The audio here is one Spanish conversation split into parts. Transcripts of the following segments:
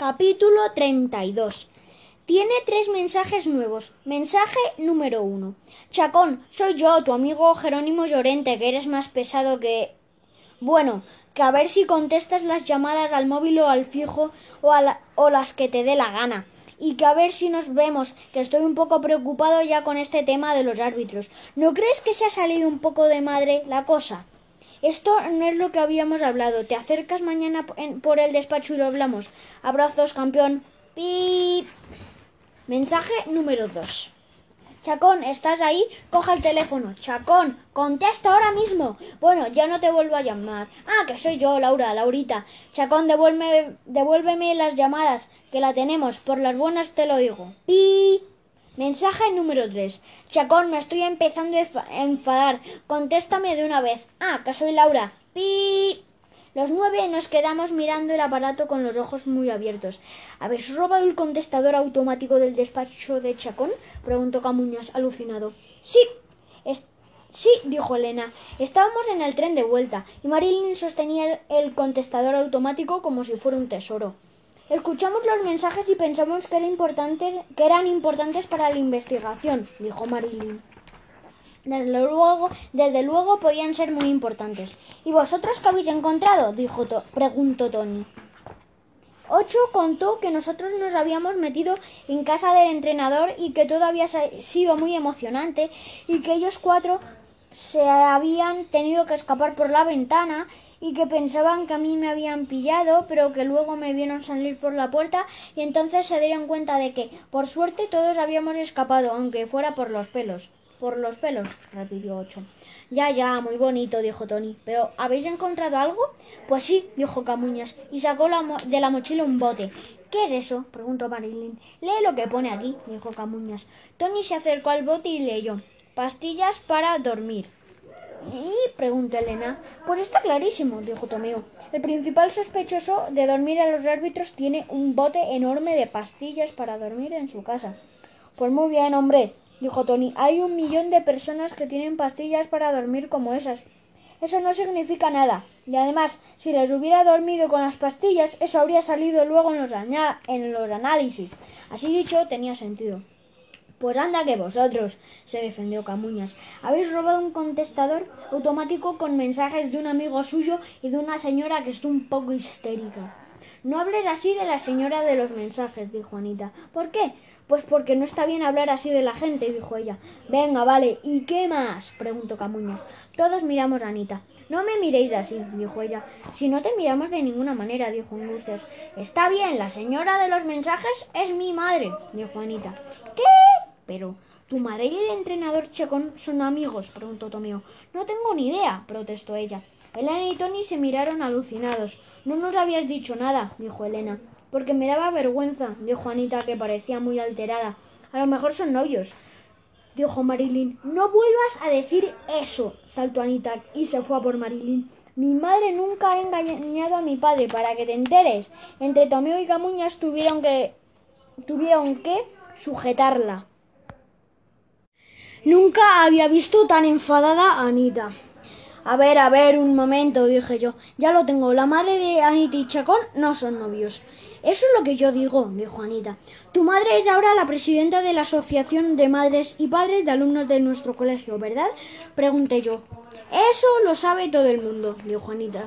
Capítulo 32. Tiene tres mensajes nuevos. Mensaje número uno. Chacón, soy yo, tu amigo Jerónimo Llorente, que eres más pesado que... Bueno, que a ver si contestas las llamadas al móvil o al fijo o, a o las que te dé la gana. Y que a ver si nos vemos, que estoy un poco preocupado ya con este tema de los árbitros. ¿No crees que se ha salido un poco de madre la cosa? Esto no es lo que habíamos hablado. Te acercas mañana por el despacho y lo hablamos. Abrazos, campeón. Pip. Mensaje número 2. Chacón, ¿estás ahí? Coja el teléfono. Chacón, contesta ahora mismo. Bueno, ya no te vuelvo a llamar. Ah, que soy yo, Laura, Laurita. Chacón, devuélveme, devuélveme las llamadas, que la tenemos. Por las buenas te lo digo. Pi. Mensaje número 3. Chacón, me estoy empezando a enfa- a enfadar. Contéstame de una vez. Ah, que soy Laura. Pi. Los nueve nos quedamos mirando el aparato con los ojos muy abiertos. ¿Habéis robado el contestador automático del despacho de Chacón? preguntó Camuñas, alucinado. Sí. Sí, dijo Elena. Estábamos en el tren de vuelta y Marilyn sostenía el contestador automático como si fuera un tesoro. Escuchamos los mensajes y pensamos que, eran importantes para la investigación, dijo Marilyn. Desde luego, desde luego podían ser muy importantes. ¿Y vosotros qué habéis encontrado? dijo preguntó Tony. Ocho contó que nosotros nos habíamos metido en casa del entrenador y que todo había sido muy emocionante y que ellos cuatro se habían tenido que escapar por la ventana y que pensaban que a mí me habían pillado, pero que luego me vieron salir por la puerta y entonces se dieron cuenta de que, por suerte, todos habíamos escapado, aunque fuera por los pelos. Por los pelos, repitió Ocho. Ya, ya, muy bonito, dijo Tony. ¿Pero habéis encontrado algo? Pues sí, dijo Camuñas, y sacó de la mochila un bote. ¿Qué es eso? preguntó Marilyn. Lee lo que pone aquí, dijo Camuñas. Tony se acercó al bote y leyó. Pastillas para dormir. ¿Y? preguntó Elena. Pues está clarísimo, dijo Tomeo. El principal sospechoso de dormir a los árbitros tiene un bote enorme de pastillas para dormir en su casa. Pues muy bien, hombre, dijo Tony. Hay un millón de personas que tienen pastillas para dormir como esas. Eso no significa nada. Y además, si les hubiera dormido con las pastillas, eso habría salido luego en los, en los análisis. Así dicho, tenía sentido. Pues anda que vosotros, se defendió Camuñas. Habéis robado un contestador automático con mensajes de un amigo suyo y de una señora que está un poco histérica. No hables así de la señora de los mensajes, dijo Anita. ¿Por qué? Pues porque no está bien hablar así de la gente, dijo ella. Venga, vale, ¿y qué más? preguntó Camuñas. Todos miramos a Anita. No me miréis así, dijo ella. Si no te miramos de ninguna manera, dijo Angustias. Está bien, la señora de los mensajes es mi madre, dijo Anita. ¿Qué? Pero, ¿tu madre y el entrenador Chacón son amigos? preguntó Tomeo. No tengo ni idea, protestó ella. Elena y Tony se miraron alucinados. No nos habías dicho nada, dijo Elena. Porque me daba vergüenza, dijo Anita, que parecía muy alterada. A lo mejor son novios, dijo Marilyn. No vuelvas a decir eso, saltó Anita y se fue a por Marilyn. Mi madre nunca ha engañado a mi padre, para que te enteres. Entre Tomeo y Camuñas tuvieron que tuvieron que sujetarla. Nunca había visto tan enfadada a Anita. A ver, a ver, un momento, dije yo. Ya lo tengo. La madre de Anita y Chacón no son novios. Eso es lo que yo digo, dijo Anita. Tu madre es ahora la presidenta de la Asociación de Madres y Padres de Alumnos de nuestro colegio, ¿verdad? Pregunté yo. Eso lo sabe todo el mundo, dijo Anita.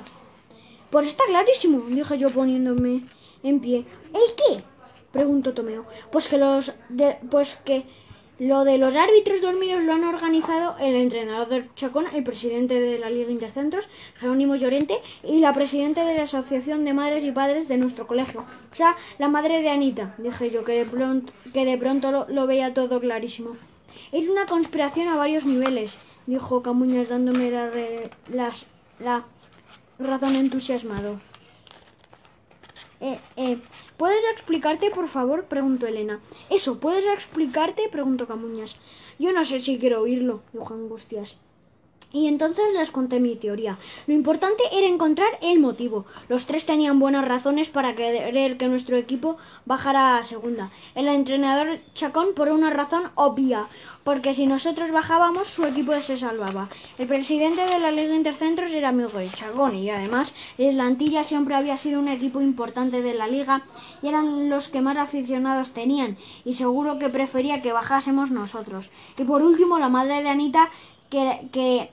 Pues está clarísimo, dije yo poniéndome en pie. ¿El qué? preguntó Tomeo. Pues que los de- pues que lo de los árbitros dormidos lo han organizado el entrenador Chacón, el presidente de la Liga Intercentros, Jerónimo Llorente, y la presidenta de la Asociación de Madres y Padres de nuestro colegio. O sea, la madre de Anita, dije yo, que de pronto, que de pronto lo, veía todo clarísimo. Es una conspiración a varios niveles, dijo Camuñas dándome la, re- la razón entusiasmado. Eh, eh, ¿Puedes explicarte, por favor? preguntó Elena. Eso, ¿puedes explicarte? preguntó Camuñas. Yo no sé si quiero oírlo, dijo Angustias. Y entonces les conté mi teoría. Lo importante era encontrar el motivo. Los tres tenían buenas razones para querer que nuestro equipo bajara a segunda. El entrenador Chacón por una razón obvia, porque si nosotros bajábamos su equipo se salvaba. El presidente de la Liga Intercentros era amigo de Chacón y además el Antilla siempre había sido un equipo importante de la liga y eran los que más aficionados tenían y seguro que prefería que bajásemos nosotros. Y por último la madre de Anita que, que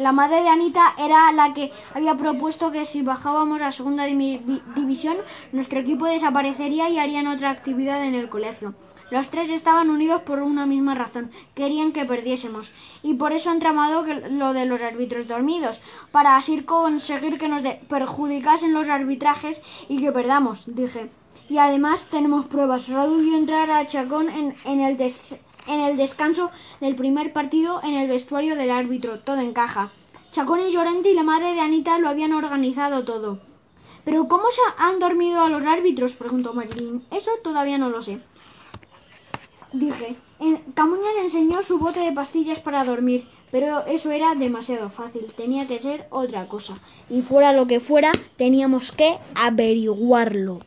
la madre de Anita era la que había propuesto que si bajábamos a segunda división, nuestro equipo desaparecería y harían otra actividad en el colegio. Los tres estaban unidos por una misma razón, querían que perdiésemos, y por eso han tramado lo de los árbitros dormidos, para así conseguir que nos perjudicasen los arbitrajes y que perdamos, dije. Y además tenemos pruebas. Raúl vio entrar a Chacón en, en el en el descanso del primer partido en el vestuario del árbitro. Todo encaja. Chacón y Llorente y la madre de Anita lo habían organizado todo. ¿Pero cómo se han dormido a los árbitros? preguntó Marilyn. Eso todavía no lo sé. Dije. Camuña le enseñó su bote de pastillas para dormir, pero eso era demasiado fácil. Tenía que ser otra cosa. Y fuera lo que fuera, teníamos que averiguarlo.